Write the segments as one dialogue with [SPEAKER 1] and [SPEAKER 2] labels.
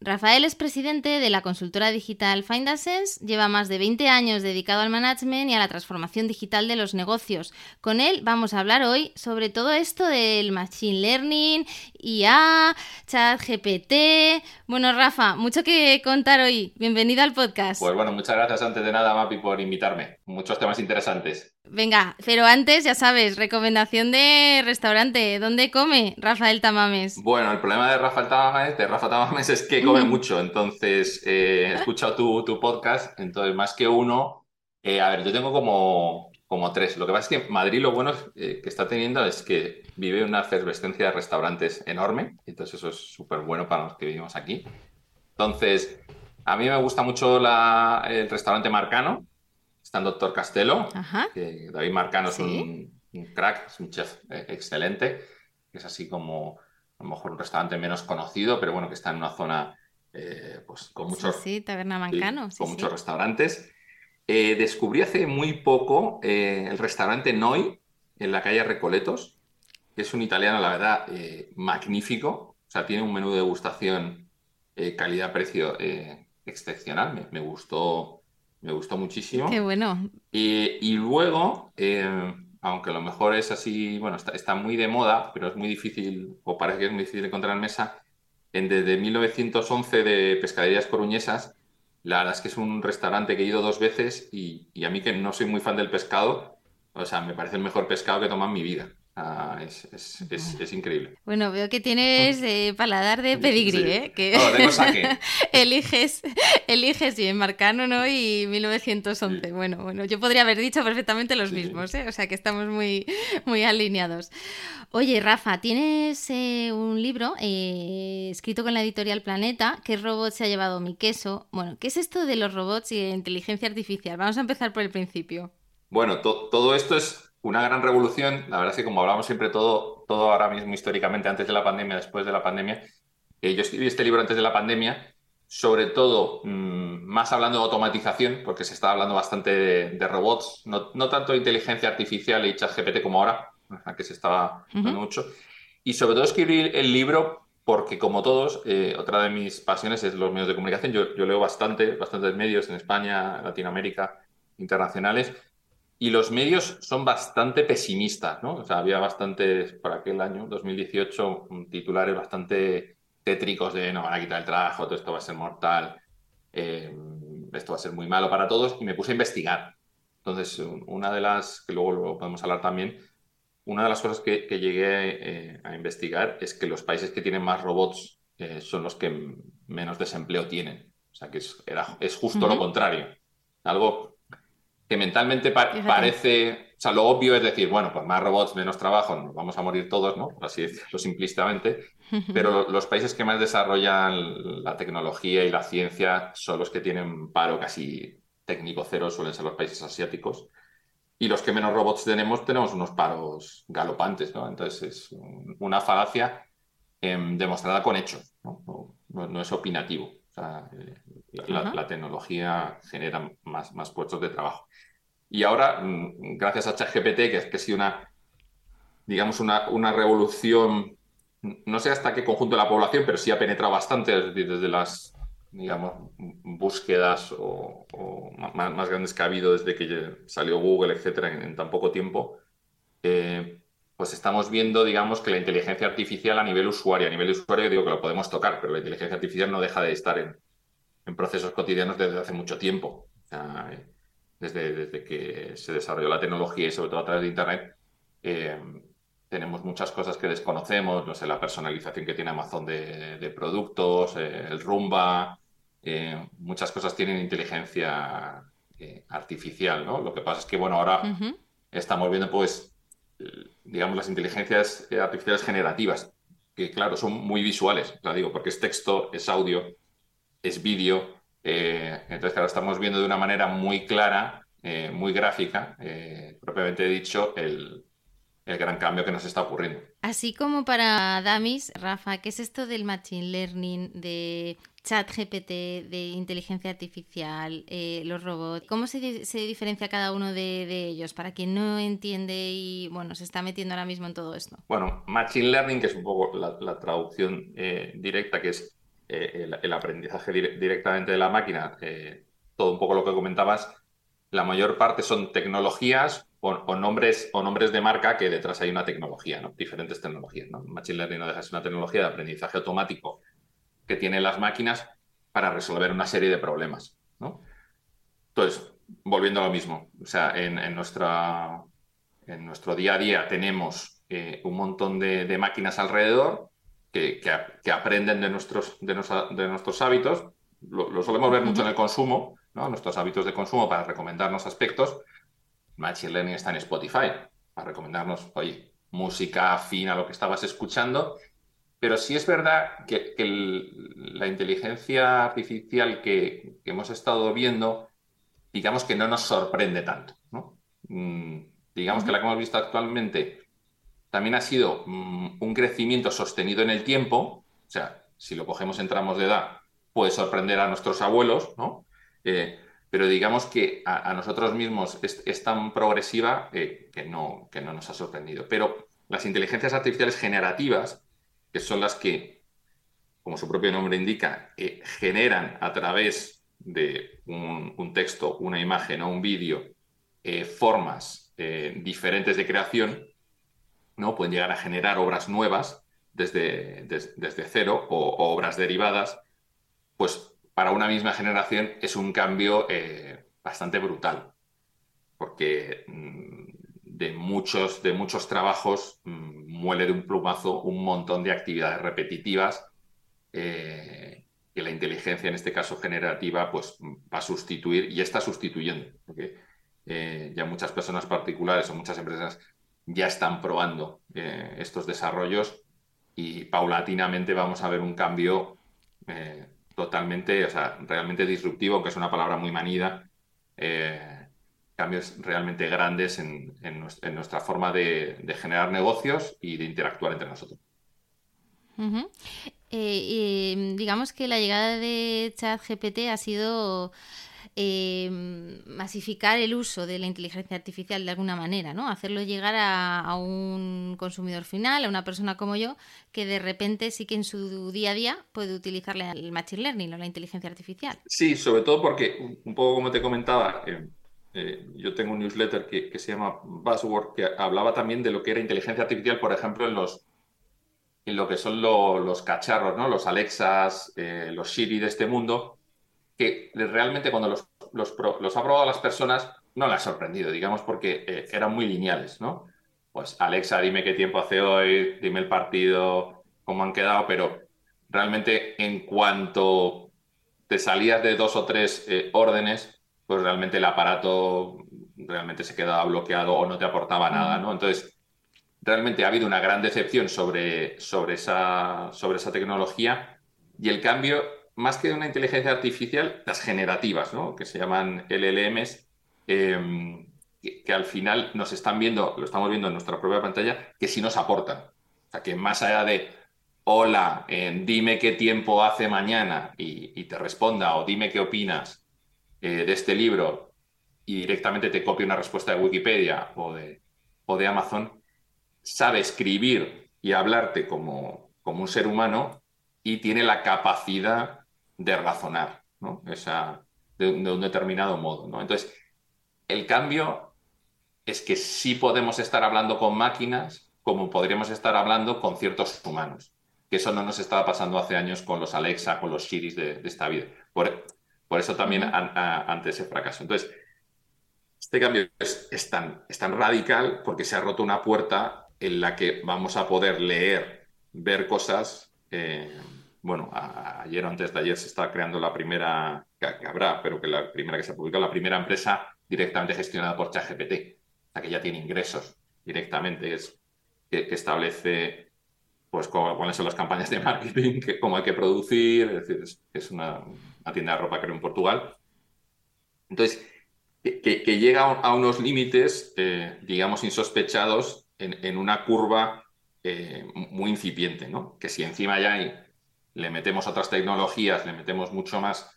[SPEAKER 1] Rafael es presidente de la consultora digital Find lleva más de 20 años dedicado al management y a la transformación digital de los negocios. Con él vamos a hablar hoy sobre todo esto del machine learning, IA, chat GPT. Bueno, Rafa, mucho que contar hoy. Bienvenido al podcast.
[SPEAKER 2] Pues bueno, muchas gracias antes de nada, Mapi, por invitarme. Muchos temas interesantes.
[SPEAKER 1] Venga, pero antes, ya sabes, recomendación de restaurante. ¿Dónde come Rafael Tamames?
[SPEAKER 2] Bueno, el problema de Rafael Tamames, de Rafa Tamames es que come mucho. Entonces, eh, he escuchado tu, podcast, entonces más que uno, eh, a ver, yo tengo como, como tres. Lo que pasa es que Madrid lo bueno eh, que está teniendo es que vive una efervescencia de restaurantes enorme. Entonces, eso es súper bueno para los que vivimos aquí. Entonces, a mí me gusta mucho el restaurante Marcano Está el doctor Castelo, que David Marcano es un, crack, es un chef eh, excelente, que es así como a lo mejor un restaurante menos conocido, pero bueno, que está en una zona eh, pues, con muchos,
[SPEAKER 1] sí, Taberna Mancano,
[SPEAKER 2] con muchos restaurantes. Eh, descubrí hace muy poco el restaurante Noi en la calle Recoletos, que es un italiano, la verdad, magnífico. O sea, tiene un menú de degustación calidad-precio excepcional. Me, me, gustó me gustó muchísimo.
[SPEAKER 1] Qué bueno.
[SPEAKER 2] Y, luego, eh, aunque a lo mejor es así, bueno, está, muy de moda, pero es muy difícil, o parece que es muy difícil encontrar en mesa, en, desde 1911 de Pescaderías Coruñesas, la verdad es que es un restaurante que he ido dos veces y, y a mí que no soy muy fan del pescado, o sea, me parece el mejor pescado que he tomado en mi vida. Ah, es, es, increíble.
[SPEAKER 1] Bueno, veo que tienes eh, paladar de pedigrí, ¿eh? Que eliges, eliges bien Marcano, ¿no? Y 1911. Bueno, bueno, yo podría haber dicho perfectamente los mismos, ¿eh? O sea que estamos muy, muy alineados. Oye, Rafa, tienes eh, un libro eh, escrito con la editorial Planeta, ¿Qué robot se ha llevado mi queso? Bueno, ¿qué es esto de los robots y de inteligencia artificial? Vamos a empezar por el principio.
[SPEAKER 2] Bueno, todo esto es una gran revolución. La verdad es que como hablamos siempre todo, todo ahora mismo históricamente, antes de la pandemia, después de la pandemia, eh, yo escribí este libro antes de la pandemia, sobre todo mm, más hablando de automatización, porque se está hablando bastante de, robots, no, tanto de inteligencia artificial y chat GPT como ahora, que se estaba hablando mucho. Y sobre todo escribí el libro porque como todos, eh, otra de mis pasiones es los medios de comunicación. Yo, yo leo bastante, bastantes medios en España, Latinoamérica, internacionales, y los medios son bastante pesimistas, ¿no? O sea, había bastantes, por aquel año, 2018, titulares bastante tétricos de no van a quitar el trabajo, todo esto va a ser mortal, eh, esto va a ser muy malo para todos, y me puse a investigar. Entonces, una de las, que luego lo podemos hablar también, una de las cosas que, llegué eh, a investigar es que los países que tienen más robots eh, son los que menos desempleo tienen. O sea, que es, era, es justo lo contrario. Algo que mentalmente parece, o sea, lo obvio es decir, bueno, pues más robots, menos trabajo, nos vamos a morir todos, ¿no? Así decirlo simplistamente, pero los países que más desarrollan la tecnología y la ciencia son los que tienen paro casi técnico cero, suelen ser los países asiáticos. Y los que menos robots tenemos, tenemos unos paros galopantes, ¿no? Entonces es una falacia em, demostrada con hechos, ¿no? No, es opinativo. O sea, eh, la, tecnología genera más, más puestos de trabajo. Y ahora, mm, gracias a ChatGPT, que, que ha sido una, digamos, una, una revolución, no sé hasta qué conjunto de la población, pero sí ha penetrado bastante desde, las, digamos, búsquedas o, más, grandes que ha habido desde que salió Google, etcétera, en, tan poco tiempo. Eh, pues estamos viendo, digamos, que la inteligencia artificial a nivel usuario, a nivel usuario digo que lo podemos tocar, pero la inteligencia artificial no deja de estar en, en procesos cotidianos desde hace mucho tiempo. desde, desde, que se desarrolló la tecnología y sobre todo a través de Internet, tenemos muchas cosas que desconocemos, no sé, la personalización que tiene Amazon de, productos, el Rumba, muchas cosas tienen inteligencia artificial, ¿no? Lo que pasa es que, bueno, ahora estamos viendo, pues, digamos, las inteligencias artificiales generativas, que, claro, son muy visuales, la digo, porque es texto, es audio, es vídeo. Eh, entonces, claro, estamos viendo de una manera muy clara, eh, muy gráfica, eh, propiamente dicho, el, el gran cambio que nos está ocurriendo.
[SPEAKER 1] Así como para Damis, Rafa, ¿qué es esto del machine learning, de chat GPT, de inteligencia artificial, eh, los robots? ¿Cómo se, diferencia cada uno de, ellos para quien no entiende y bueno, se está metiendo ahora mismo en todo esto?
[SPEAKER 2] Bueno, machine learning, que es un poco la, traducción eh, directa, que es eh, el, aprendizaje directamente de la máquina, todo un poco lo que comentabas, la mayor parte son tecnologías o, nombres, o nombres de marca que detrás hay una tecnología, ¿no? diferentes tecnologías. ¿no? Machine Learning no deja de ser una tecnología de aprendizaje automático que tienen las máquinas para resolver una serie de problemas. ¿no? Entonces, volviendo a lo mismo, o sea, en, en, nuestra, en nuestro día a día tenemos eh, un montón de, máquinas alrededor que, que, aprenden de nuestros, de, de nuestros hábitos. Lo, solemos ver mucho en el consumo, ¿no? nuestros hábitos de consumo para recomendarnos aspectos Machine Learning está en Spotify para recomendarnos, oye, música afín a lo que estabas escuchando. Pero sí es verdad que, la inteligencia artificial que, hemos estado viendo, digamos que no nos sorprende tanto. Mm, digamos que la que hemos visto actualmente también ha sido mm, un crecimiento sostenido en el tiempo. O sea, si lo cogemos en tramos de edad, puede sorprender a nuestros abuelos, ¿no? Eh, pero digamos que a, nosotros mismos es, tan progresiva eh, que, no, que no nos ha sorprendido. Pero las inteligencias artificiales generativas, que son las que, como su propio nombre indica, eh, generan a través de un, texto, una imagen o un vídeo formas diferentes de creación, ¿no? pueden llegar a generar obras nuevas desde, desde cero o, obras derivadas, pues para una misma generación es un cambio eh, bastante brutal, porque mm, de, muchos, de muchos trabajos mm, muele de un plumazo un montón de actividades repetitivas eh, que la inteligencia, en este caso generativa, pues va a sustituir y está sustituyendo, porque eh, ya muchas personas particulares o muchas empresas ya están probando estos desarrollos y paulatinamente vamos a ver un cambio totalmente, o sea, realmente disruptivo, aunque es una palabra muy manida, eh, cambios realmente grandes en, nuestra forma de, generar negocios y de interactuar entre nosotros.
[SPEAKER 1] Eh, digamos que la llegada de ChatGPT ha sido eh, masificar el uso de la inteligencia artificial de alguna manera, ¿no? Hacerlo llegar a, un consumidor final, a una persona como yo, que de repente sí que en su día a día puede utilizarle el machine learning o la inteligencia artificial.
[SPEAKER 2] Sí, sobre todo porque, un poco como te comentaba, eh, eh, yo tengo un newsletter que, se llama Buzzword, que hablaba también de lo que era inteligencia artificial, por ejemplo, en los en lo que son los cacharros, ¿no? Los Alexas, los Siri de este mundo, que realmente cuando los, los, ha probado las personas no les ha sorprendido, digamos, porque eh, eran muy lineales, ¿no? Pues Alexa, dime qué tiempo hace hoy, dime el partido, cómo han quedado, pero realmente en cuanto te salías de dos o tres eh, órdenes, pues realmente el aparato realmente se quedaba bloqueado o no te aportaba nada, ¿no? Entonces, realmente ha habido una gran decepción sobre, sobre, esa, sobre esa tecnología y el cambio más que una inteligencia artificial, las generativas, ¿no? que se llaman LLMs, em, que, al final nos están viendo, lo estamos viendo en nuestra propia pantalla, que sí nos aportan. O sea, que más allá de, hola, eh, dime qué tiempo hace mañana y, te responda, o dime qué opinas eh, de este libro y directamente te copie una respuesta de Wikipedia o de, o de Amazon, sabe escribir y hablarte como, como un ser humano y tiene la capacidad de razonar, ¿no? Esa, de, un determinado modo. ¿no? Entonces, el cambio es que sí podemos estar hablando con máquinas como podríamos estar hablando con ciertos humanos. Que eso no nos estaba pasando hace años con los Alexa, con los Siris de, esta vida. Por, por eso también ante ese fracaso. Entonces, Este cambio es, tan, es tan radical porque se ha roto una puerta en la que vamos a poder leer, ver cosas. Eh, bueno, ayer o antes de ayer se está creando la primera, que, habrá, pero que la primera que se publicado, la primera empresa directamente gestionada por ChatGPT, la que ya tiene ingresos directamente, es, que, establece pues cuáles son las campañas de marketing, cómo hay que producir, es decir, es, una, tienda de ropa creo en Portugal. Entonces, que, llega a unos límites, eh, digamos, insospechados en, una curva eh, muy incipiente, ¿no? Que si encima ya hay, le metemos otras tecnologías, le metemos mucho más,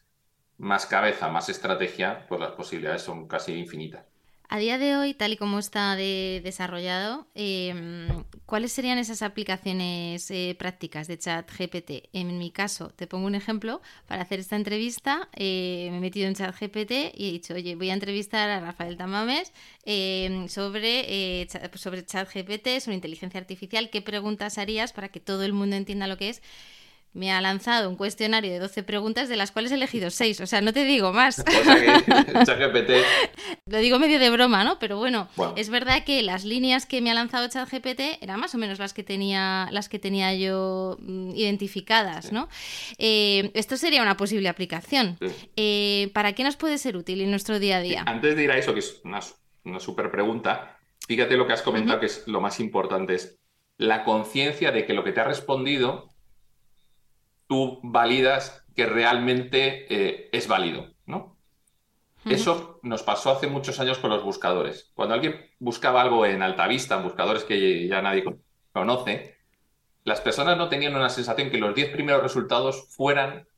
[SPEAKER 2] más cabeza, más estrategia, pues las posibilidades son casi infinitas.
[SPEAKER 1] A día de hoy, tal y como está desarrollado, em, ¿cuáles serían esas aplicaciones eh, prácticas de chat GPT? En mi caso, te pongo un ejemplo. Para hacer esta entrevista, eh, me he metido en chat GPT y he dicho, oye, voy a entrevistar a Rafael Tamames em, sobre, eh, sobre chat GPT, sobre inteligencia artificial. ¿Qué preguntas harías para que todo el mundo entienda lo que es? Me ha lanzado un cuestionario de 12 preguntas, de las cuales he elegido 6. O sea, no te digo más. O sea ChatGPT... Lo digo medio de broma, ¿no? Pero bueno, es verdad que las líneas que me ha lanzado ChatGPT eran más o menos las que tenía, las que tenía yo mm, identificadas, ¿no? Eh, esto sería una posible aplicación. Eh, ¿Para qué nos puede ser útil en nuestro día a día?
[SPEAKER 2] Antes de ir a eso, que es una, una súper pregunta, fíjate lo que has comentado, que es lo más importante, es la conciencia de que lo que te ha respondido tú validas que realmente eh, es válido, ¿no? Eso nos pasó hace muchos años con los buscadores. Cuando alguien buscaba algo en Altavista, en buscadores que ya nadie conoce, las personas no tenían una sensación que los 10 primeros resultados fueran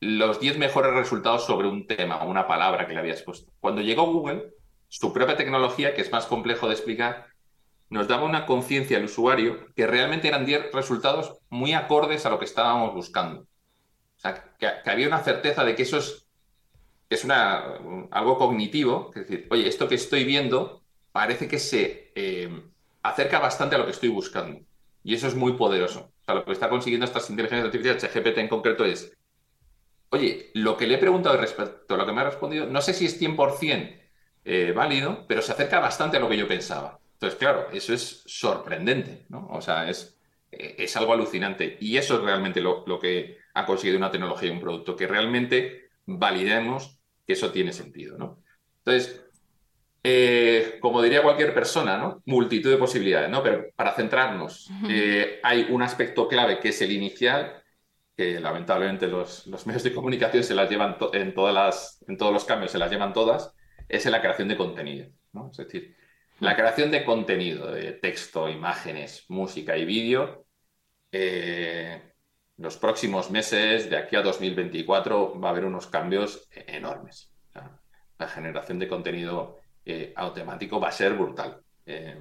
[SPEAKER 2] los 10 mejores resultados sobre un tema o una palabra que le habías puesto. Cuando llegó Google, su propia tecnología, que es más complejo de explicar, nos daba una conciencia al usuario que realmente eran 10 resultados muy acordes a lo que estábamos buscando. O sea, que, había una certeza de que eso es, es una, algo cognitivo, es decir, oye, esto que estoy viendo parece que se eh, acerca bastante a lo que estoy buscando. Y eso es muy poderoso. O sea, lo que está consiguiendo estas inteligencias artificiales, ChatGPT en concreto, es, oye, lo que le he preguntado respecto a lo que me ha respondido, no sé si es 100% eh, válido, pero se acerca bastante a lo que yo pensaba. Entonces, claro, eso es sorprendente, ¿no? O sea, es, es algo alucinante. Y eso es realmente lo, que ha conseguido una tecnología y un producto, que realmente validemos que eso tiene sentido, ¿no? Entonces, eh, como diría cualquier persona, ¿no? Multitud de posibilidades, ¿no? Pero para centrarnos, eh, hay un aspecto clave que es el inicial, que lamentablemente los, medios de comunicación se las llevan en, todas las, en todos los cambios, se las llevan todas, es en la creación de contenido, ¿no? Es decir, la creación de contenido, de texto, imágenes, música y vídeo, eh, los próximos meses, de aquí a 2024, va a haber unos cambios enormes. la generación de contenido eh, automático va a ser brutal. Eh,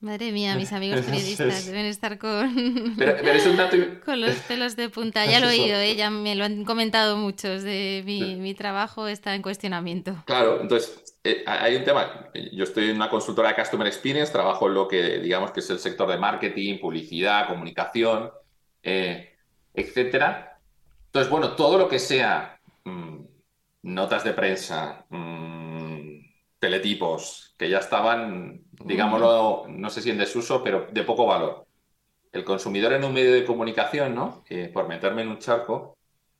[SPEAKER 1] Madre mía, mis amigos periodistas deben estar con, con los pelos de punta. Ya lo he oído, ¿eh? ya me lo han comentado muchos. De mi, mi trabajo está en cuestionamiento.
[SPEAKER 2] Claro, entonces eh, hay un tema. Yo estoy en una consultora de Customer Experience, trabajo en lo que digamos que es el sector de marketing, publicidad, comunicación, eh, etcétera. Entonces, bueno, todo lo que sea mm, notas de prensa, mm, teletipos, que ya estaban digámoslo, no sé si en desuso, pero de poco valor. El consumidor en un medio de comunicación, ¿no? por meterme en un charco,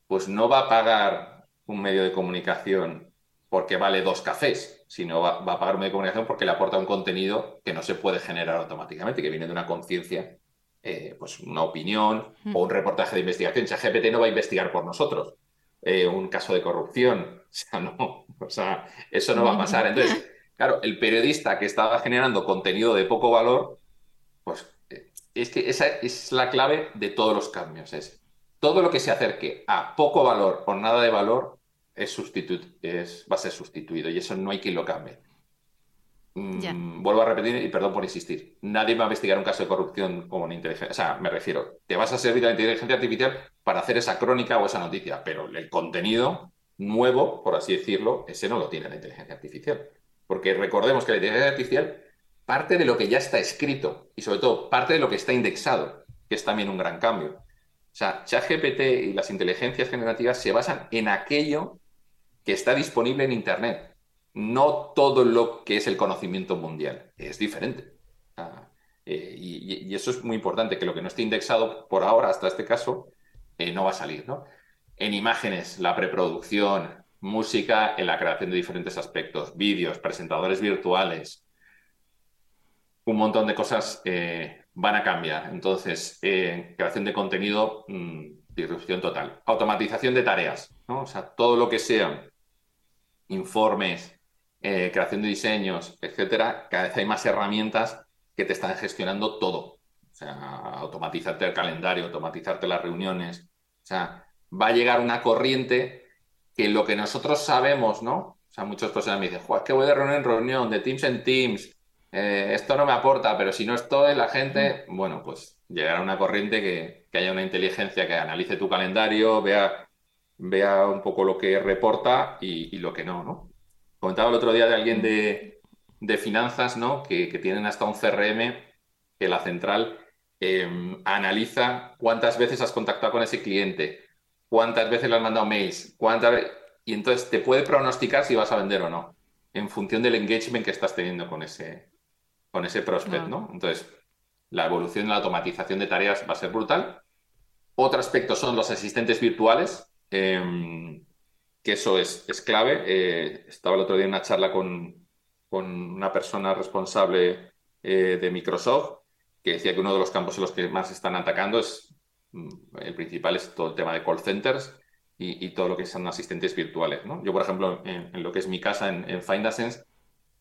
[SPEAKER 2] pues no va a pagar un medio de comunicación porque vale dos cafés, sino va, a pagar un medio de comunicación porque le aporta un contenido que no se puede generar automáticamente, que viene de una conciencia, eh, pues una opinión o un reportaje de investigación. O sea, GPT no va a investigar por nosotros eh, un caso de corrupción. O sea, no, o sea, eso no va a pasar. Entonces, Claro, el periodista que estaba generando contenido de poco valor, pues eh, es que esa es la clave de todos los cambios. Es todo lo que se acerque a poco valor o nada de valor es, es va a ser sustituido y eso no hay quien lo cambie. Mm, vuelvo a repetir y perdón por insistir. Nadie va a investigar un caso de corrupción como una inteligencia. O sea, me refiero, te vas a servir de la inteligencia artificial para hacer esa crónica o esa noticia, pero el contenido nuevo, por así decirlo, ese no lo tiene la inteligencia artificial. Porque recordemos que la inteligencia artificial parte de lo que ya está escrito y sobre todo parte de lo que está indexado, que es también un gran cambio. O sea, ChatGPT y las inteligencias generativas se basan en aquello que está disponible en Internet. No todo lo que es el conocimiento mundial es diferente. Eh, y, eso es muy importante, que lo que no esté indexado por ahora, hasta este caso, eh, no va a salir. ¿no? En imágenes, la preproducción, música en la creación de diferentes aspectos, vídeos, presentadores virtuales, un montón de cosas eh, van a cambiar. Entonces, creación de contenido, mm, disrupción total. Automatización de tareas, ¿no? O sea, todo lo que sean informes, eh, creación de diseños, etcétera, cada vez hay más herramientas que te están gestionando todo. O sea, automatizarte el calendario, automatizarte las reuniones. O sea, va a llegar una corriente que lo que nosotros sabemos, ¿no? O sea, muchas personas me dicen, Juan, que voy de reunión en reunión, de Teams en Teams, eh, esto no me aporta, pero si no estoy, la gente, bueno, pues llegará una corriente que, haya una inteligencia que analice tu calendario, vea, vea un poco lo que reporta y, y lo que no, ¿no? Comentaba el otro día de alguien de, finanzas, ¿no? Que, tienen hasta un CRM que la central em, analiza cuántas veces has contactado con ese cliente, cuántas veces le has mandado mails, cuántas y entonces te puede pronosticar si vas a vender o no, en función del engagement que estás teniendo con ese, con ese prospect, ¿no? Entonces, la evolución de la automatización de tareas va a ser brutal. Otro aspecto son los asistentes virtuales. Em, que eso es, es clave. Eh, estaba el otro día en una charla con, con una persona responsable eh, de Microsoft que decía que uno de los campos en los que más están atacando es, mm, el principal es todo el tema de call centers y, todo lo que son asistentes virtuales. ¿no? Yo, por ejemplo, en, lo que es mi casa, en, en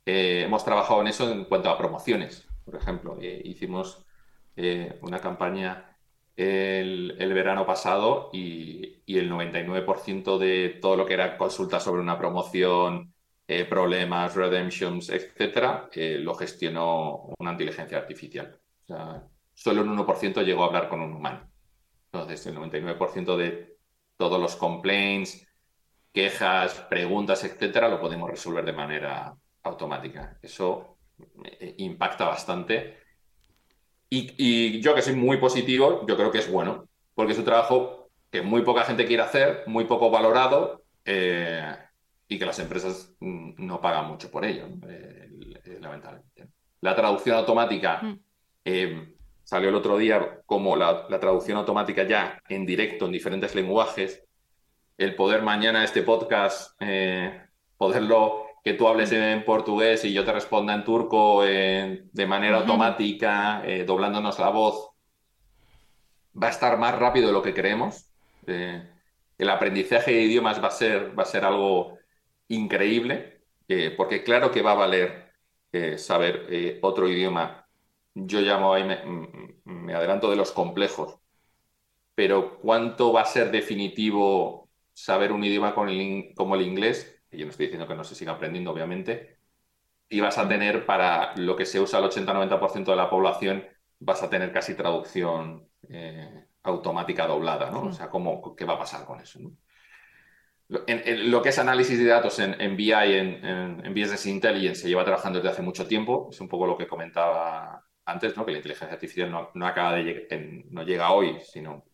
[SPEAKER 2] eh, hemos trabajado en eso en cuanto a promociones. Por ejemplo, hicimos una campaña el, verano pasado y, el 99% de todo lo que era consulta sobre una promoción, eh, problemas, redemptions, etcétera, eh, lo gestionó una inteligencia artificial. O sea, solo un 1% llegó a hablar con un humano. Entonces, el 99% de todos los complaints, quejas, preguntas, etcétera, lo podemos resolver de manera automática. Eso eh, impacta bastante y, yo que soy muy positivo, yo creo que es bueno, porque es un trabajo que muy poca gente quiere hacer, muy poco valorado eh, y que las empresas mm, no pagan mucho por ello, eh, lamentablemente. La traducción automática mm. eh, salió el otro día como la, traducción automática ya en directo en diferentes lenguajes. El poder mañana este podcast, poderlo que tú hables en portugués y yo te responda en turco eh, de manera automática, eh, doblándonos la voz, va a estar más rápido de lo que creemos. Eh, el aprendizaje de idiomas va a ser, va a ser algo increíble, porque claro que va a valer saber otro idioma. Yo llamo ahí, me, adelanto de los complejos, pero ¿cuánto va a ser definitivo saber un idioma como el inglés? Yo no estoy diciendo que no se siga aprendiendo, obviamente, y vas a tener para lo que se usa el 80-90% de la población, vas a tener casi traducción eh, automática doblada, ¿no? O sea, ¿cómo, ¿qué va a pasar con eso? En, lo que es análisis de datos en, en BI, en, en, Business Intelligence, se lleva trabajando desde hace mucho tiempo. Es un poco lo que comentaba antes, ¿no? que la inteligencia artificial no, no acaba de no llega hoy, sino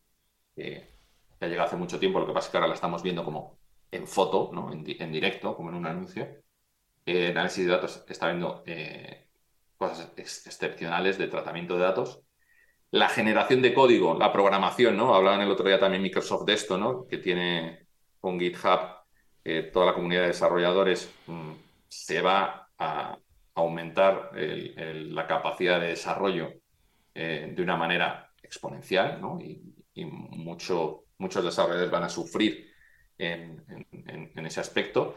[SPEAKER 2] que, ha llegado hace mucho tiempo. Lo que pasa es que ahora la estamos viendo como en foto, ¿no? en, directo, como en un anuncio. Eh, análisis de datos está viendo eh, cosas excepcionales de tratamiento de datos. La generación de código, la programación, ¿no? Hablaban el otro día también Microsoft de esto, ¿no? Que tiene con GitHub eh, toda la comunidad de desarrolladores mm, se va a aumentar la capacidad de desarrollo de una manera exponencial, ¿no? Y, y mucho, muchos desarrolladores van a sufrir en, ese aspecto.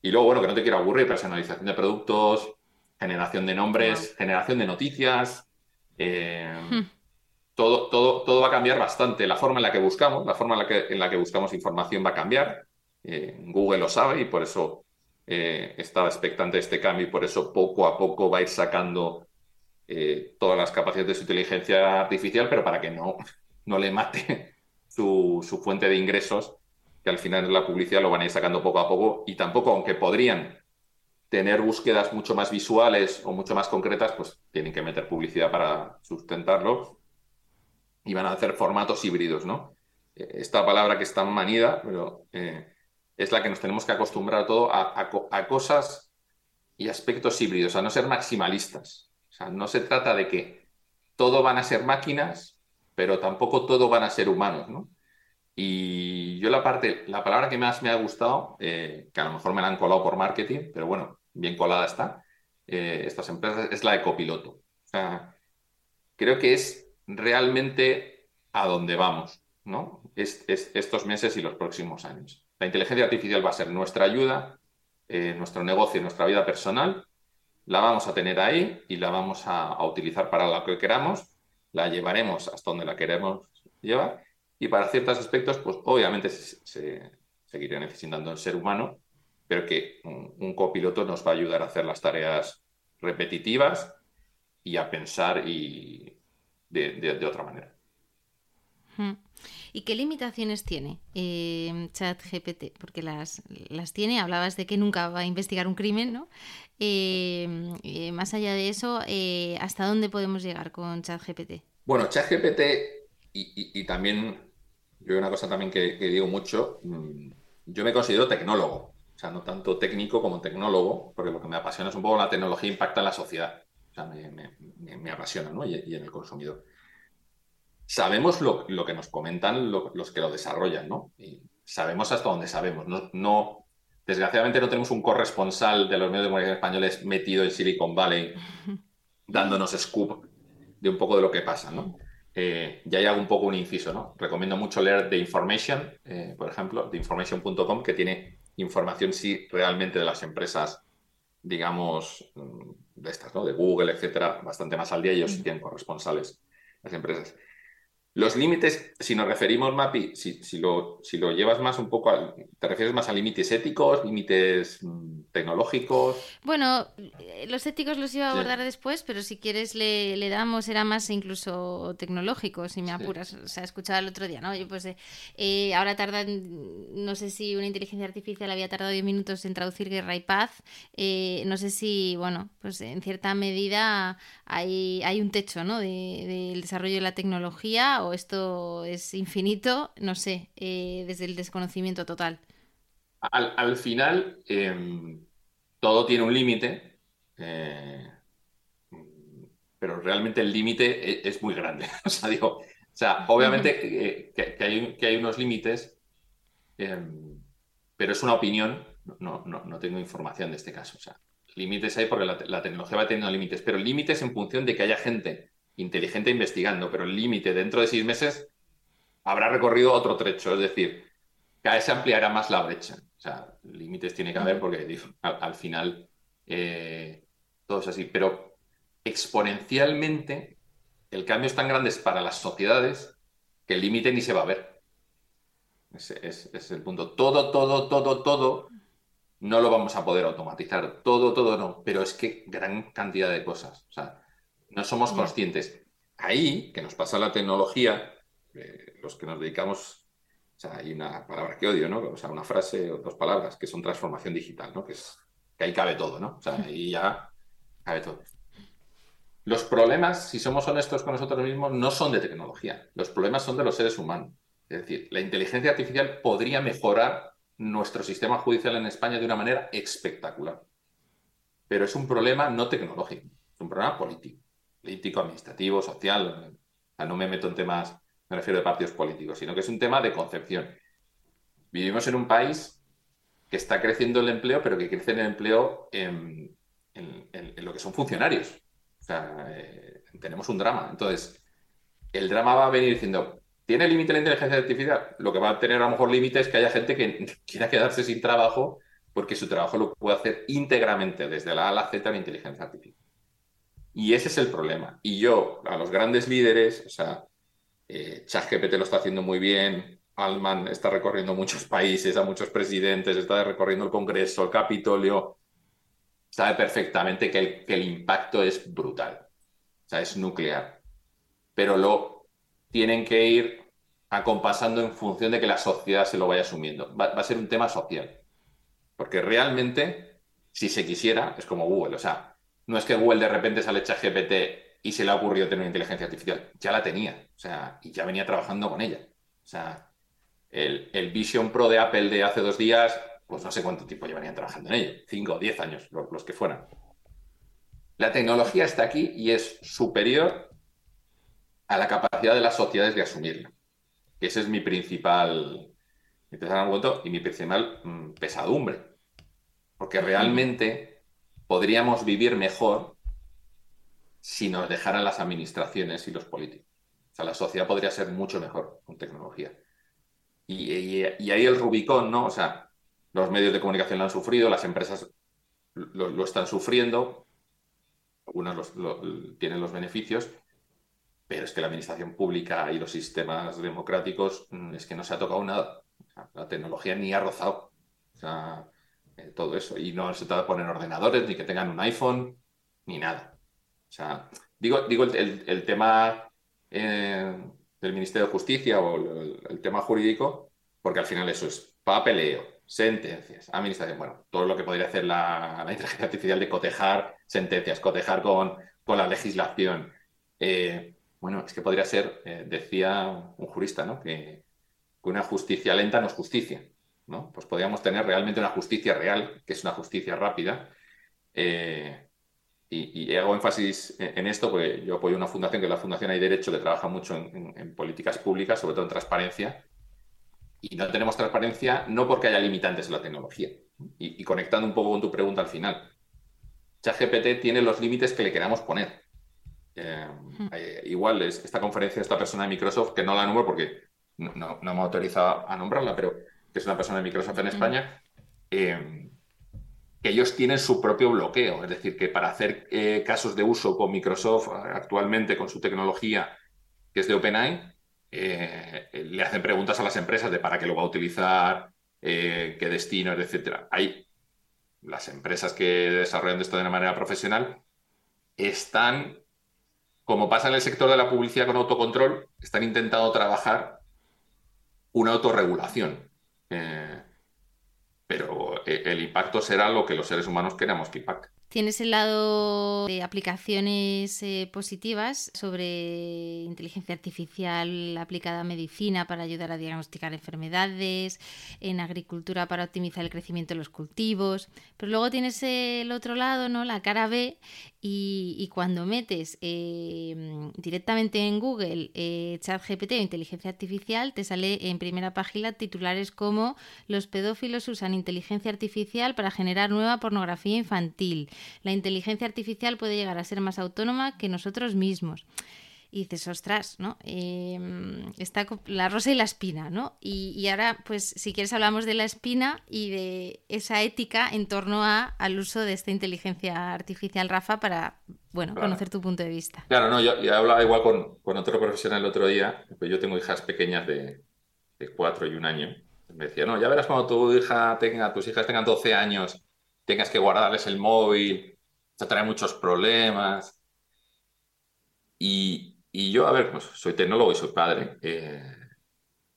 [SPEAKER 2] Y luego, bueno, que no te quiero aburrir, personalización de productos, generación de nombres, generación de noticias. Eh, hmm. todo, todo, todo va a cambiar bastante. La forma en la que buscamos, la forma en la que, en la que buscamos información va a cambiar. Eh, Google lo sabe y por eso eh, estaba expectante de este cambio y por eso poco a poco va a ir sacando todas las capacidades de su inteligencia artificial, pero para que no, no le mate su, su fuente de ingresos que al final la publicidad lo van a ir sacando poco a poco y tampoco, aunque podrían tener búsquedas mucho más visuales o mucho más concretas, pues tienen que meter publicidad para sustentarlo y van a hacer formatos híbridos, ¿no? Eh, esta palabra que está manida, pero eh, es la que nos tenemos que acostumbrar todo a, a, cosas y aspectos híbridos, a no ser maximalistas. O sea, no se trata de que todo van a ser máquinas, pero tampoco todo van a ser humanos, ¿no? Y yo la parte, la palabra que más me ha gustado, eh, que a lo mejor me la han colado por marketing, pero bueno, bien colada está, eh, estas empresas, es la de copiloto. Creo que es realmente a donde vamos, ¿no? Es, estos meses y los próximos años. La inteligencia artificial va a ser nuestra ayuda, eh, nuestro negocio, nuestra vida personal, la vamos a tener ahí y la vamos a utilizar para lo que queramos, la llevaremos hasta donde la queremos llevar y para ciertos aspectos, pues obviamente se, seguiría necesitando el ser humano, pero que un, copiloto nos va a ayudar a hacer las tareas repetitivas y a pensar y de, otra manera.
[SPEAKER 1] ¿Y qué limitaciones tiene eh, ChatGPT? Porque las, las tiene, hablabas de que nunca va a investigar un crimen, ¿no? Eh, eh, más allá de eso, ¿hasta dónde podemos llegar con ChatGPT?
[SPEAKER 2] Bueno, ChatGPT y, y también yo una cosa también que, digo mucho, mm, yo me considero tecnólogo, o sea, no tanto técnico como tecnólogo, porque lo que me apasiona es un poco la tecnología impacta en la sociedad, o sea, me, apasiona, ¿no? Y, en el consumidor. Sabemos lo, que nos comentan los que lo desarrollan, ¿no? Y sabemos hasta dónde sabemos, no, no desgraciadamente no tenemos un corresponsal de los medios de comunicación españoles metido en Silicon Valley dándonos scoop de un poco de lo que pasa, ¿no? Eh, ya hay hago un poco un inciso, ¿no? Recomiendo mucho leer The Information, eh, por ejemplo, theinformation.com, que tiene información, sí, realmente de las empresas, digamos, mm, de estas, ¿no? De Google, etcétera, bastante más al día, ellos tienen corresponsales, las empresas. Los límites, si nos referimos, Mapi, si, si, lo, si lo llevas más un poco, a, ¿te refieres más a límites éticos, límites mm, tecnológicos?
[SPEAKER 1] Bueno, eh, los éticos los iba a abordar después, pero si quieres le, le, damos, era más incluso tecnológico, si me apuras. O sea, escuchaba el otro día, ¿no? Yo pues eh, eh, ahora tarda, no sé si una inteligencia artificial había tardado 10 minutos en traducir guerra y paz. no sé si, bueno, pues en cierta medida hay, hay un techo, ¿no? del desarrollo de la tecnología esto es infinito, no sé, eh, desde el desconocimiento total.
[SPEAKER 2] Al, final, em, todo tiene un límite, eh, pero realmente el límite e, es, muy grande. o sea, digo, o sea, obviamente que, hay, unos límites, em, pero es una opinión, no, no, tengo información de este caso. Límites hay porque la, la tecnología va teniendo límites, pero límites en función de que haya gente inteligente investigando, pero el límite dentro de seis meses habrá recorrido otro trecho, es decir, cada vez se ampliará más la brecha. O sea, límites tiene que haber porque al, final eh, todo es así, pero exponencialmente el cambio es tan grande para las sociedades que el límite ni se va a ver. Ese, es el punto. Todo, todo, todo, todo no lo vamos a poder automatizar. Todo, todo no. Pero es que gran cantidad de cosas. O sea, no somos conscientes. Ahí, que nos pasa la tecnología, eh, los que nos dedicamos, o sea, hay una palabra que odio, ¿no? O sea, una frase o dos palabras que son transformación digital, ¿no? Que, es, que ahí cabe todo, ¿no? O sea, ahí ya cabe todo. Los problemas, si somos honestos con nosotros mismos, no son de tecnología. Los problemas son de los seres humanos. Es decir, la inteligencia artificial podría mejorar nuestro sistema judicial en España de una manera espectacular. Pero es un problema no tecnológico, es un problema político político, administrativo, social. no me meto en temas, me refiero de partidos políticos, sino que es un tema de concepción. Vivimos en un país que está creciendo el empleo, pero que crece el empleo en, lo que son funcionarios. O sea, eh, tenemos un drama. Entonces, el drama va a venir diciendo, ¿tiene límite la inteligencia artificial? Lo que va a tener a lo mejor límite es que haya gente que quiera quedarse sin trabajo porque su trabajo lo puede hacer íntegramente desde la A a la Z la inteligencia artificial. Y ese es el problema. Y yo, a los grandes líderes, o sea, eh, ChatGPT lo está haciendo muy bien, Alman está recorriendo muchos países, a muchos presidentes, está recorriendo el Congreso, el Capitolio, sabe perfectamente que el, que el impacto es brutal, o sea, es nuclear. Pero lo tienen que ir acompasando en función de que la sociedad se lo vaya asumiendo. Va, va, a ser un tema social. Porque realmente, si se quisiera, es como Google. O sea, no es que Google de repente sale ChatGPT y se le ha ocurrido tener una inteligencia artificial. Ya la tenía. O sea, y ya venía trabajando con ella. O sea, el, Vision Pro de Apple de hace dos días pues no sé cuánto tiempo llevarían trabajando en ello, cinco o diez años, los que fueran. La tecnología está aquí y es superior a la capacidad de las sociedades de asumirla. Ese es mi principal, y mi principal mm, pesadumbre. Porque realmente podríamos vivir mejor si nos dejaran las administraciones y los políticos. O sea, la sociedad podría ser mucho mejor con tecnología. Y, ahí el Rubicón, ¿no? O sea, los medios de comunicación lo han sufrido, las empresas lo, están sufriendo, algunas tienen los beneficios, pero es que la administración pública y los sistemas democráticos mm, es que no se ha tocado nada. la tecnología ni ha rozado. O sea, eh, todo eso. Y no se trata de poner ordenadores, ni que tengan un iPhone, ni nada. O sea, digo, digo el, tema eh, del Ministerio de Justicia o el, tema jurídico, porque al final eso es papeleo, sentencias, administración, bueno, todo lo que podría hacer la, inteligencia artificial de cotejar sentencias, cotejar con, con la legislación. Eh, bueno, es que podría ser, decía un jurista, ¿no? Que, una justicia lenta no es justicia, ¿no? Pues podríamos tener realmente una justicia real, que es una justicia rápida. Eh, y, hago énfasis en esto porque yo apoyo una fundación que es la Fundación Hay Derecho, que trabaja mucho en, políticas públicas, sobre todo en transparencia. Y no tenemos transparencia no porque haya limitantes en la tecnología. Y, y conectando un poco con tu pregunta al final, ChatGPT tiene los límites que le queramos poner. Eh, eh, igual es esta conferencia, esta persona de Microsoft, que no la nombro porque no, no, me autoriza a nombrarla, pero que es una persona de Microsoft en España, eh, que ellos tienen su propio bloqueo. Es decir, que para hacer casos de uso con Microsoft actualmente, con su tecnología, que es de OpenAI, le hacen preguntas a las empresas de para qué lo va a utilizar, qué destino, etcétera. Hay las empresas que desarrollan esto de una manera profesional están como pasa en el sector de la publicidad con autocontrol, están intentando trabajar una autorregulación. Eh, pero eh, el impacto será lo que los seres humanos queramos que impacte.
[SPEAKER 1] Tienes el lado de aplicaciones eh, positivas sobre inteligencia artificial aplicada a medicina para ayudar a diagnosticar enfermedades, en agricultura para optimizar el crecimiento de los cultivos, pero luego tienes el otro lado, ¿no? La cara B y, cuando metes eh, directamente en Google eh, ChatGPT o inteligencia artificial, te sale en primera página titulares como los pedófilos usan inteligencia artificial para generar nueva pornografía infantil la inteligencia artificial puede llegar a ser más autónoma que nosotros mismos. Y dices, ostras, ¿no? Em, está la rosa y la espina, ¿no? Y, ahora, pues, si quieres, hablamos de la espina y de esa ética en torno a, al uso de esta inteligencia artificial, Rafa, para, bueno, conocer tu punto de vista.
[SPEAKER 2] Claro, no, yo, hablaba igual con, con, otro profesional el otro día, pues yo tengo hijas pequeñas de, de cuatro y un año. Me decía, no, ya verás cuando tu hija tenga, tus hijas tengan 12 años tengas que guardarles el móvil, te trae muchos problemas. Y, yo, a ver, pues soy tecnólogo y soy padre. Eh,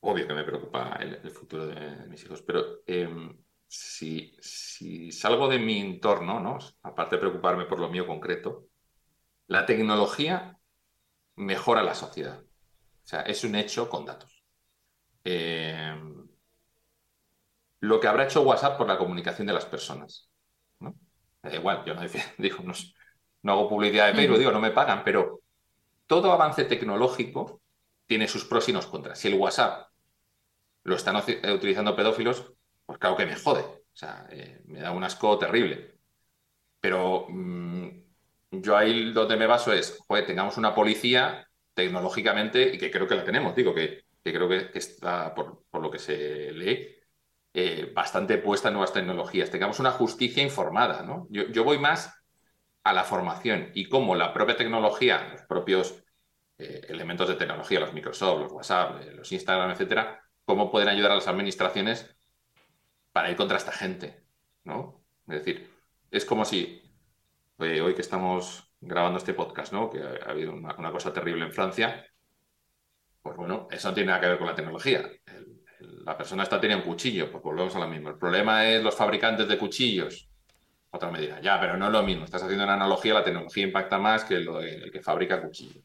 [SPEAKER 2] obvio que me preocupa el, futuro de, mis hijos, pero em, si, salgo de mi entorno, ¿no? aparte de preocuparme por lo mío concreto, la tecnología mejora la sociedad. O sea, es un hecho con datos. Em, lo que habrá hecho WhatsApp por la comunicación de las personas. Da igual, yo no, digo, no, hago publicidad de Facebook, digo, no me pagan, pero todo avance tecnológico tiene sus pros y sus contras. Si el WhatsApp lo están eh, utilizando pedófilos, pues claro que me jode. O sea, eh, me da un asco terrible. Pero mm, yo ahí donde me baso es, joder, tengamos una policía tecnológicamente, y que creo que la tenemos, digo, que, creo que, está, por, por, lo que se lee, eh, bastante puesta en nuevas tecnologías, tengamos una justicia informada. ¿no? Yo, voy más a la formación y cómo la propia tecnología, los propios eh, elementos de tecnología, los Microsoft, los WhatsApp, eh, los Instagram, etcétera, cómo pueden ayudar a las administraciones para ir contra esta gente. ¿no? Es decir, es como si hoy que estamos grabando este podcast, ¿no? que ha, habido una, cosa terrible en Francia, pues bueno, eso no tiene nada que ver con la tecnología la persona está teniendo un cuchillo, pues volvemos a lo mismo. El problema es los fabricantes de cuchillos. Otra medida, ya, pero no es lo mismo. Estás haciendo una analogía, la tecnología impacta más que el que fabrica cuchillos.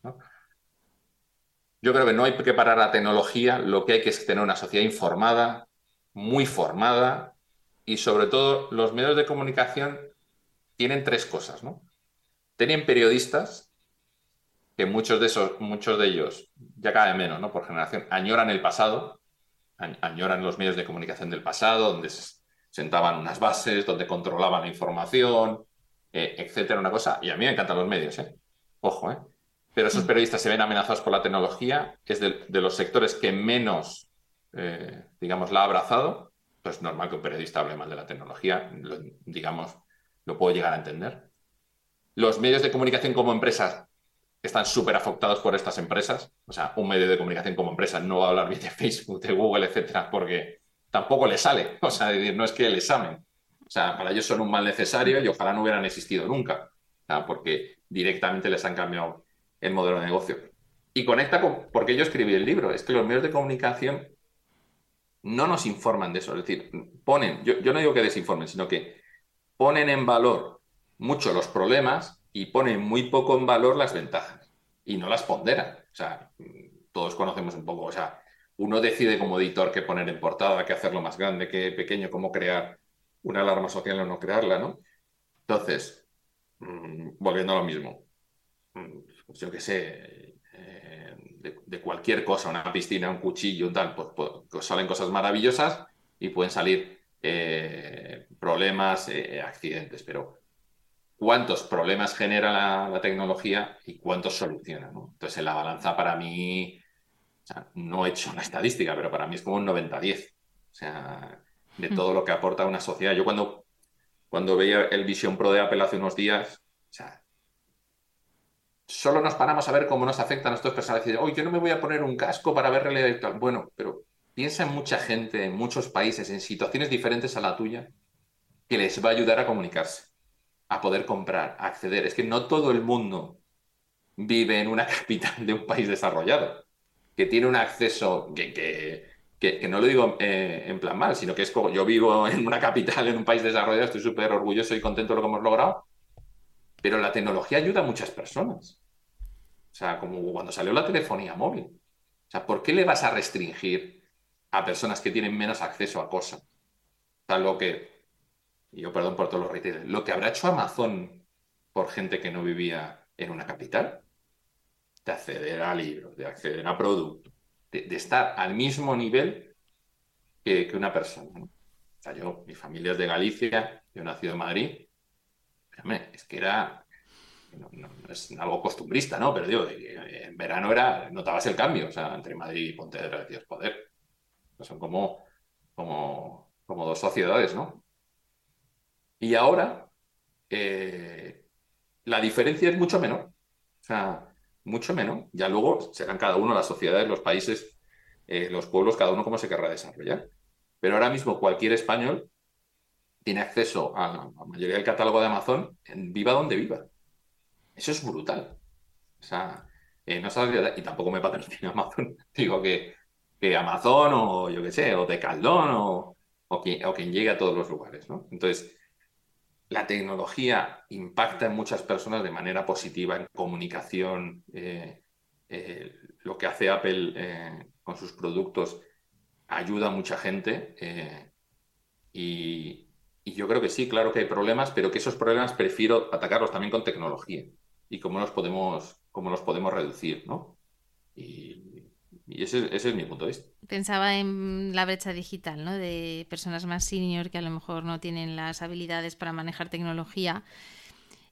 [SPEAKER 2] Yo creo que no hay que parar la tecnología, lo que hay que es tener una sociedad informada, muy formada, y sobre todo los medios de comunicación tienen tres cosas, ¿no? Tienen periodistas, que muchos de esos, muchos de ellos, ya cada vez menos, ¿no? Por generación, añoran el pasado, añoran los medios de comunicación del pasado, donde se sentaban unas bases, donde controlaban la información, eh, etcétera, una cosa. Y a mí me encantan los medios, ¿eh? Ojo, ¿eh? Pero esos mm. periodistas se ven amenazados por la tecnología, es de, los sectores que menos, eh, digamos, la ha abrazado. Pues es normal que un periodista hable mal de la tecnología, digamos, lo puedo llegar a entender. Los medios de comunicación como empresas están súper afectados por estas empresas. O sea, un medio de comunicación como empresa no va a hablar bien de Facebook, de Google, etcétera, porque tampoco le sale. O sea, no es que les amen. O sea, para ellos son un mal necesario y ojalá no hubieran existido nunca. porque directamente les han cambiado el modelo de negocio. Y conecta con por qué yo escribí el libro. Es que los medios de comunicación no nos informan de eso. Es decir, ponen, yo, yo no digo que desinformen, sino que ponen en valor mucho los problemas y ponen muy poco en valor las ventajas y no las ponderan. O sea, todos conocemos un poco, o sea, uno decide como editor qué poner en portada, qué hacerlo más grande, qué pequeño, cómo crear una alarma social o no crearla, ¿no? Entonces, mm, volviendo a lo mismo, mm, yo qué sé, eh, de, cualquier cosa, una piscina, un cuchillo, un tal, pues, pues, pues, salen cosas maravillosas y pueden salir eh, problemas, eh, accidentes, pero ¿cuántos problemas genera la, tecnología y cuántos soluciona? Entonces, en la balanza para mí, no he hecho una estadística, pero para mí es como un 90-10. O sea, de todo lo que aporta una sociedad. Yo cuando, cuando veía el Vision Pro de Apple hace unos días, o sea, solo nos paramos a ver cómo nos afecta a nuestros personas. Hoy yo no me voy a poner un casco para ver realidad virtual. Bueno, pero piensa en mucha gente, en muchos países, en situaciones diferentes a la tuya, que les va a ayudar a comunicarse, a poder comprar, a acceder. Es que no todo el mundo vive en una capital de un país desarrollado, que tiene un acceso que, que que, no lo digo eh, en plan mal, sino que es como yo vivo en una capital, en un país desarrollado, estoy súper orgulloso y contento de lo que hemos logrado, pero la tecnología ayuda a muchas personas. O sea, como cuando salió la telefonía móvil. O sea, ¿por qué le vas a restringir a personas que tienen menos acceso a cosas? O sea, lo que, y yo perdón por todos los retailers, lo que habrá hecho Amazon por gente que no vivía en una capital, de acceder a libros, de acceder a productos, de, estar al mismo nivel que, una persona. O sea, yo, mi familia es de Galicia, yo nacido en Madrid, es que era, no, es algo costumbrista, ¿no? Pero digo, en verano era, notabas el cambio, o sea, entre Madrid y Pontevedra decías, poder. Son como, como, como dos sociedades, ¿no? Y ahora eh, la diferencia es mucho menor. O sea, mucho menos. Ya luego serán cada uno las sociedades, los países, eh, los pueblos, cada uno cómo se querrá desarrollar. Pero ahora mismo cualquier español tiene acceso a la mayoría del catálogo de Amazon en viva donde viva. Eso es brutal. O sea, eh, no sabes, y tampoco me patrocina Amazon. Digo que, que Amazon o yo qué sé, o de Caldón o, o, quien, o quien llegue a todos los lugares, ¿no? Entonces, la tecnología impacta en muchas personas de manera positiva en comunicación. Eh, eh, lo que hace Apple eh, con sus productos ayuda a mucha gente. Y, yo creo que sí, claro que hay problemas, pero que esos problemas prefiero atacarlos también con tecnología y cómo los podemos, cómo los podemos reducir, ¿no? Y ese, es mi punto de vista.
[SPEAKER 1] Pensaba en la brecha digital, ¿no? De personas más senior que a lo mejor no tienen las habilidades para manejar tecnología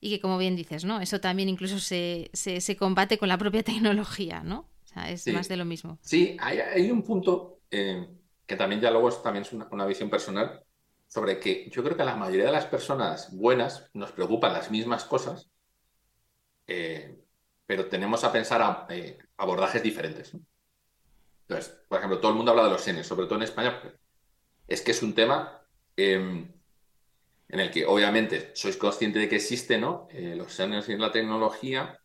[SPEAKER 1] y que, como bien dices, ¿no? Eso también incluso se, se, combate con la propia tecnología, ¿no? O sea, es más de lo mismo.
[SPEAKER 2] Sí, hay, un punto eh, que también ya luego es, también es una, visión personal sobre que yo creo que a la mayoría de las personas buenas nos preocupan las mismas cosas, eh, pero tenemos a pensar eh, abordajes diferentes. ¿no? Entonces, por ejemplo, todo el mundo habla de los seniors, sobre todo en España, es que es un tema em, en el que obviamente sois consciente de que existe, ¿no? Eh, los seniors y la tecnología,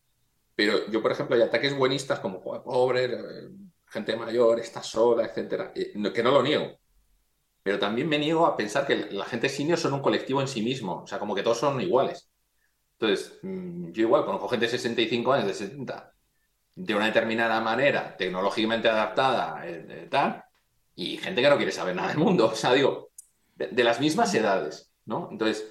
[SPEAKER 2] pero yo, por ejemplo, hay ataques buenistas como pobre, eh, gente mayor, está sola, etcétera, eh, que no lo niego. Pero también me niego a pensar que la gente senior son un colectivo en sí mismo, o sea, como que todos son iguales. Entonces, mm, yo igual conozco gente de 65 años, de 70, de una determinada manera, tecnológicamente adaptada, eh, tal, y gente que no quiere saber nada del mundo. O sea, digo, de, las mismas edades, ¿no? Entonces,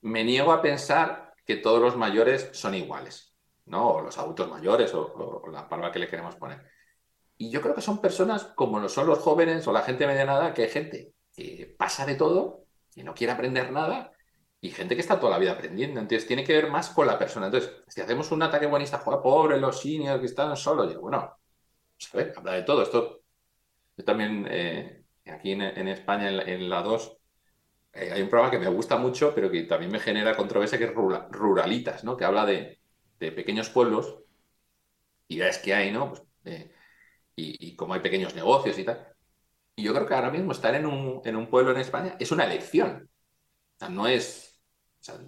[SPEAKER 2] me niego a pensar que todos los mayores son iguales, ¿no? O los adultos mayores, o, la palabra que le queremos poner. Y yo creo que son personas como lo son los jóvenes o la gente medianada, que hay gente que pasa de todo, que no quiere aprender nada, y gente que está toda la vida aprendiendo. Entonces, tiene que ver más con la persona. Entonces, si hacemos un ataque buenista, juega pobre, los seniors que están solos, y bueno, pues, habla de todo. Esto, yo también, eh, aquí en, España, en la, 2, eh, hay un programa que me gusta mucho, pero que también me genera controversia, que es Ruralitas, ¿no? Que habla de, pequeños pueblos, es que hay, ¿no? Pues, eh, y, y cómo hay pequeños negocios y tal. Y yo creo que ahora mismo estar en un, en un pueblo en España es una elección. No es.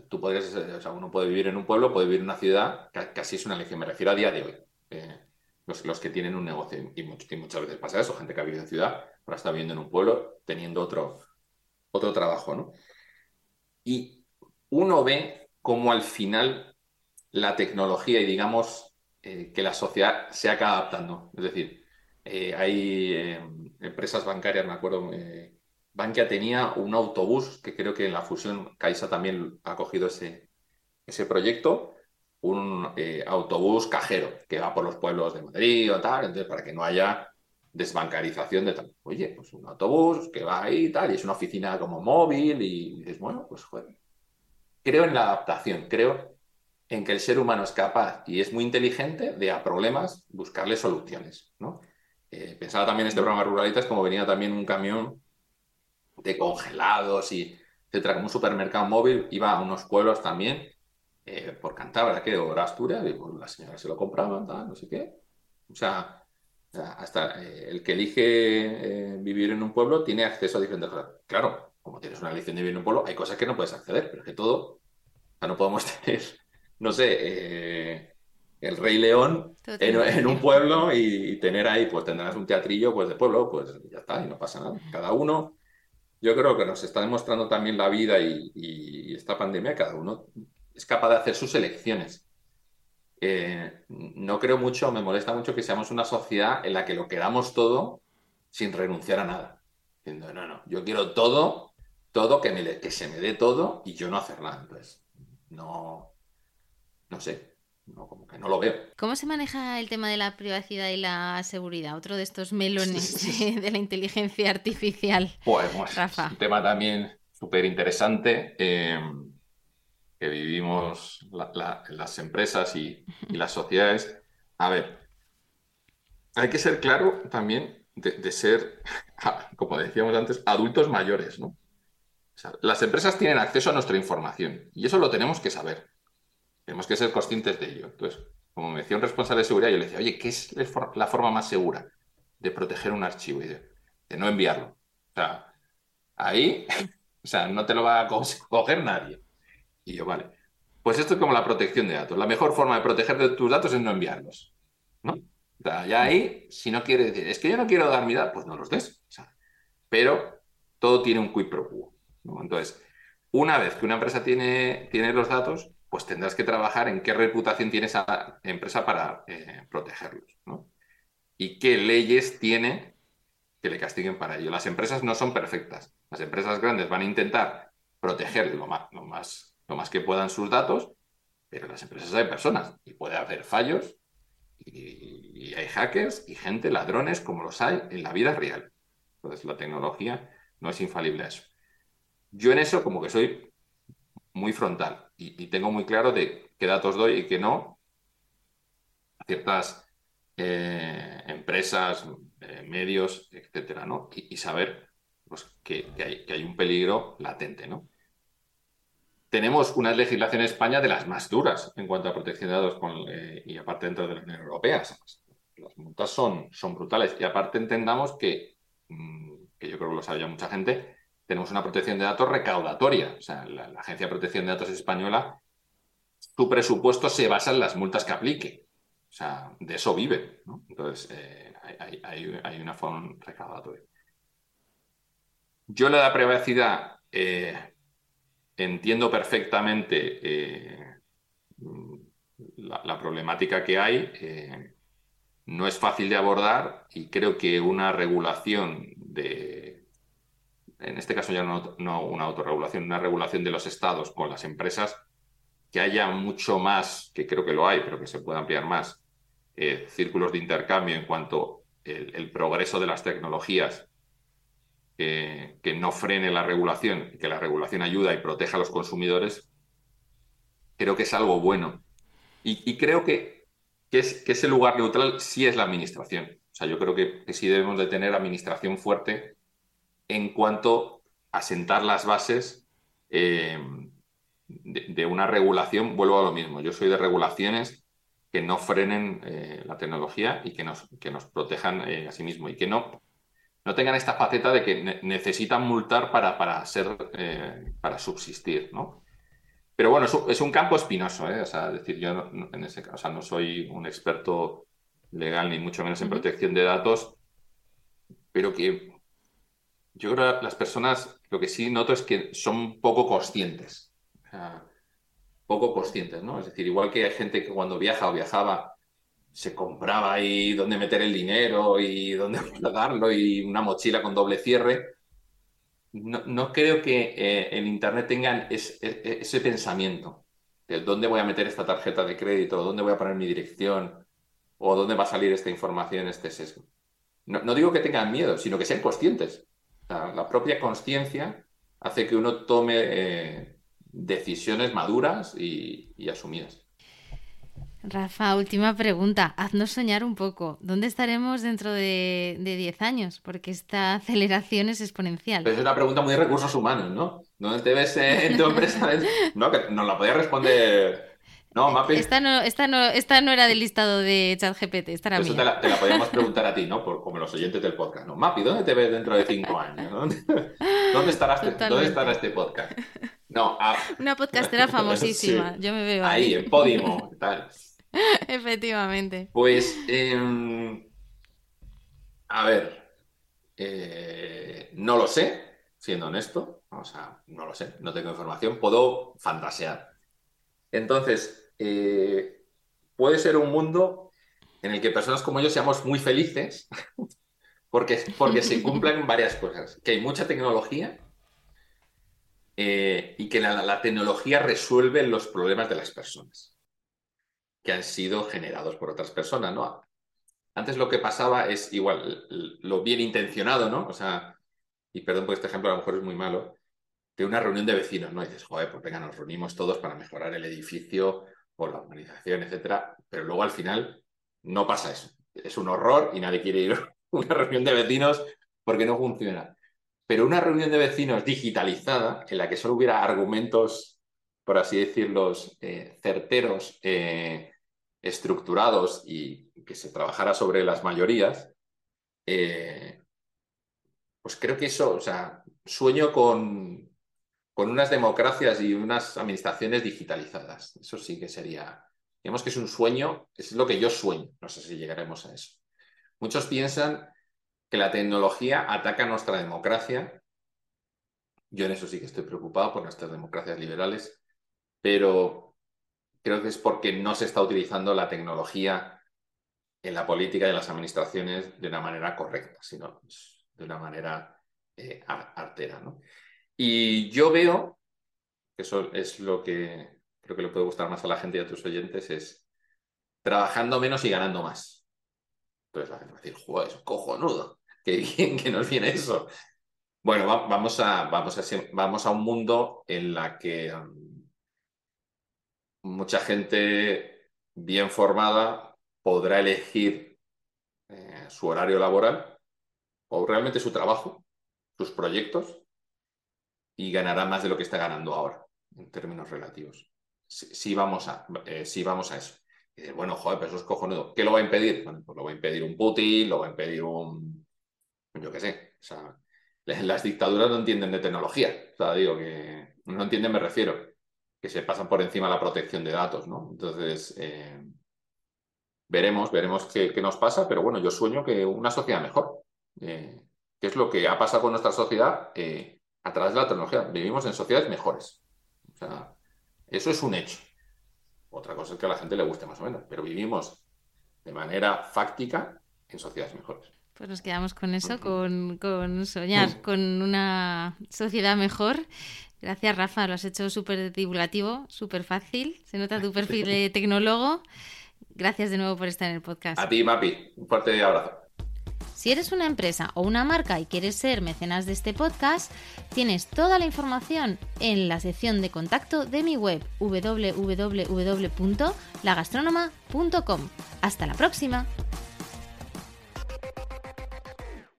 [SPEAKER 2] Tú puedes, o sea, uno puede vivir en un pueblo, puede vivir en una ciudad, casi es una elección. Me refiero a día de hoy. Eh, los, los, que tienen un negocio. Y, muchas veces pasa eso, gente que ha vivido en ciudad, ahora está viviendo en un pueblo teniendo otro, otro trabajo, ¿no? Y uno ve cómo al final la tecnología y digamos eh, que la sociedad se acaba adaptando. Es decir, eh, hay eh, empresas bancarias, me acuerdo, eh, Bankia tenía un autobús, que creo que en la fusión Caixa también ha cogido ese, ese proyecto, un autobús cajero que va por los pueblos de Madrid o tal, entonces para que no haya desbancarización de tal. Oye, pues un autobús que va ahí y tal, y es una oficina como móvil y dices, bueno, pues joder. Creo en la adaptación, creo en que el ser humano es capaz y es muy inteligente de a problemas buscarle soluciones, ¿no? Eh, pensaba también en este programa Ruralitas como venía también un camión de congelados y etcétera, como un supermercado móvil, iba a unos pueblos también, eh, por Cantabria, que o Asturias, y pues, la señora se lo compraba, no sé qué. O sea, hasta eh, el que elige vivir en un pueblo tiene acceso a diferentes cosas. Claro, como tienes una elección de vivir en un pueblo, hay cosas que no puedes acceder, pero que todo, o sea, no podemos tener, no sé, el Rey León en, un pueblo y, tener ahí, pues tendrás un teatrillo pues de pueblo, pues ya está, y no pasa nada. Cada uno, yo creo que nos está demostrando también la vida y, esta pandemia, cada uno es capaz de hacer sus elecciones. Eh, no creo mucho, me molesta mucho que seamos una sociedad en la que lo queramos todo sin renunciar a nada. Diciendo, no, no, yo quiero todo, todo, que, me, que se me dé todo y yo no hacer nada. Entonces, no, no sé, no, como que no lo veo.
[SPEAKER 1] ¿Cómo se maneja el tema de la privacidad y la seguridad? Otro de estos melones de la inteligencia artificial.
[SPEAKER 2] Pues, pues un tema también súper interesante eh, que vivimos las empresas y, las sociedades. A ver, hay que ser claro también de, ser, como decíamos antes, adultos mayores, ¿no? las empresas tienen acceso a nuestra información y eso lo tenemos que saber. Tenemos que ser conscientes de ello. Entonces, como me decía un responsable de seguridad, yo le decía, oye, ¿qué es la forma más segura de proteger un archivo de, no enviarlo? O sea, ahí, o sea, no te lo va a coger nadie. Y yo, vale. Pues esto es como la protección de datos. La mejor forma de proteger tus datos es no enviarlos. ¿no? O sea, ya ahí, si no quieres decir, es que yo no quiero dar mi datos, pues no los des. pero todo tiene un quid pro quo. Entonces, una vez que una empresa tiene, tiene los datos, pues tendrás que trabajar en qué reputación tiene esa empresa para eh, protegerlos. Y qué leyes tiene que le castiguen para ello. Las empresas no son perfectas. Las empresas grandes van a intentar proteger lo más, lo más, lo más que puedan sus datos, pero las empresas hay personas y puede haber fallos y, y, hay hackers y gente, ladrones, como los hay en la vida real. Entonces la tecnología no es infalible a eso. Yo en eso como que soy muy frontal y, tengo muy claro de qué datos doy y qué no ciertas eh, empresas, eh, medios, etcétera, ¿no? Y, saber pues, que, hay, un peligro latente, ¿no? Tenemos una legislación en España de las más duras en cuanto a protección de datos eh, y aparte dentro de la Unión Europea. Las multas son, son brutales y aparte entendamos que, mm, que yo creo que lo sabe ya mucha gente, tenemos una protección de datos recaudatoria. O sea, la, Agencia de Protección de Datos Española, su presupuesto se basa en las multas que aplique. O sea, de eso vive. Entonces, eh, hay, una forma recaudatoria. Yo la privacidad eh, entiendo perfectamente eh, la, problemática que hay. no es fácil de abordar y creo que una regulación de en este caso ya no, una autorregulación, una regulación de los estados con las empresas, que haya mucho más, que creo que lo hay, pero que se pueda ampliar más, eh, círculos de intercambio en cuanto el, progreso de las tecnologías, que no frene la regulación, que la regulación ayuda y proteja a los consumidores, creo que es algo bueno. Y, creo que, que, es, que, ese lugar neutral sí es la administración. O sea, yo creo que, que sí debemos de tener administración fuerte en cuanto a sentar las bases eh, de, una regulación, vuelvo a lo mismo, yo soy de regulaciones que no frenen eh, la tecnología y que nos, que nos protejan eh, a sí mismo y que no, no tengan esta faceta de que necesitan multar para, para, ser, para subsistir, ¿no? Pero bueno, es, un campo espinoso, O sea, decir, yo no, en ese caso, no soy un experto legal ni mucho menos en protección de datos, pero que yo creo que las personas, lo que sí noto es que son poco conscientes. poco conscientes, ¿no? Es decir, igual que hay gente que cuando viaja o viajaba se compraba ahí dónde meter el dinero y dónde guardarlo y una mochila con doble cierre. No, creo que eh, en Internet tengan ese pensamiento de dónde voy a meter esta tarjeta de crédito, dónde voy a poner mi dirección o dónde va a salir esta información, este sesgo. No, no digo que tengan miedo, sino que sean conscientes la, propia conciencia hace que uno tome eh, decisiones maduras y, asumidas.
[SPEAKER 1] Rafa, última pregunta. Haznos soñar un poco. ¿Dónde estaremos dentro de 10 años? Porque esta aceleración es exponencial.
[SPEAKER 2] es una pregunta muy de recursos humanos, ¿no? ¿Dónde te ves en tu empresa? No, que nos la podía responder no, Mapi.
[SPEAKER 1] Esta no, esta, no, esta no era del listado de ChatGPT, esta era
[SPEAKER 2] Eso te la, te la, podíamos preguntar a ti, ¿no? Por, como los oyentes del podcast. ¿no? Mapi, ¿dónde te ves dentro de cinco años? ¿Dónde, estarás, ¿Dónde estará este podcast? No,
[SPEAKER 1] Una podcastera famosísima, yo me veo
[SPEAKER 2] ahí. Ahí, en Podimo, tal.
[SPEAKER 1] Efectivamente.
[SPEAKER 2] Pues, em, a ver, eh, no lo sé, siendo honesto. O sea, no lo sé, no tengo información. Puedo fantasear. Entonces, eh, puede ser un mundo en el que personas como yo seamos muy felices porque, porque se cumplan varias cosas. Que hay mucha tecnología eh, y que la, tecnología resuelve los problemas de las personas que han sido generados por otras personas, ¿no? Antes lo que pasaba es igual, lo bien intencionado, ¿no? O sea, y perdón por este ejemplo, a lo mejor es muy malo, de una reunión de vecinos, ¿no? Dices, joder, pues venga, nos reunimos todos para mejorar el edificio por la organización, etcétera, pero luego al final no pasa eso. Es un horror y nadie quiere ir a una reunión de vecinos porque no funciona. Pero una reunión de vecinos digitalizada, en la que solo hubiera argumentos, por así decirlo, eh, certeros, eh, estructurados y que se trabajara sobre las mayorías, eh, pues creo que eso, o sea, sueño con, con unas democracias y unas administraciones digitalizadas. Eso sí que sería, digamos que es un sueño, es lo que yo sueño, no sé si llegaremos a eso. Muchos piensan que la tecnología ataca nuestra democracia. Yo en eso sí que estoy preocupado por nuestras democracias liberales, pero creo que es porque no se está utilizando la tecnología en la política y en las administraciones de una manera correcta, sino de una manera eh, artera. ¿no? Y yo veo, que eso es lo que creo que le puede gustar más a la gente y a tus oyentes, es trabajando menos y ganando más. Entonces la gente va a decir, joder, cojonudo, qué bien que nos viene eso. Bueno, vamos, a, vamos, a, vamos a un mundo en la que um, mucha gente bien formada podrá elegir eh, su horario laboral o realmente su trabajo, sus proyectos, y ganará más de lo que está ganando ahora, en términos relativos. Si, vamos, a, eh, vamos a eso. bueno, joder, pero eso es cojonudo. ¿Qué lo va a impedir? Bueno, pues lo va a impedir un Putin, lo va a impedir un... Yo qué sé. O sea, las dictaduras no entienden de tecnología. O sea, digo que... No entienden, me refiero. Que se pasan por encima la protección de datos, ¿no? Entonces... Eh, veremos, veremos qué, nos pasa, pero bueno, yo sueño que una sociedad mejor. Eh, ¿Qué es lo que ha pasado con nuestra sociedad? A través de la tecnología. Vivimos en sociedades mejores. O sea, eso es un hecho. Otra cosa es que a la gente le guste más o menos, pero vivimos de manera fáctica en sociedades mejores.
[SPEAKER 1] Pues nos quedamos con eso, con, con soñar con una sociedad mejor. Gracias, Rafa, lo has hecho súper divulgativo, súper fácil. Se nota tu perfil de tecnólogo. Gracias de nuevo por estar en el podcast.
[SPEAKER 2] A ti, Mapi. Un fuerte abrazo.
[SPEAKER 1] Si eres una empresa o una marca y quieres ser mecenas de este podcast, tienes toda la información en la sección de contacto de mi web www.lagastronoma.com. Hasta la próxima.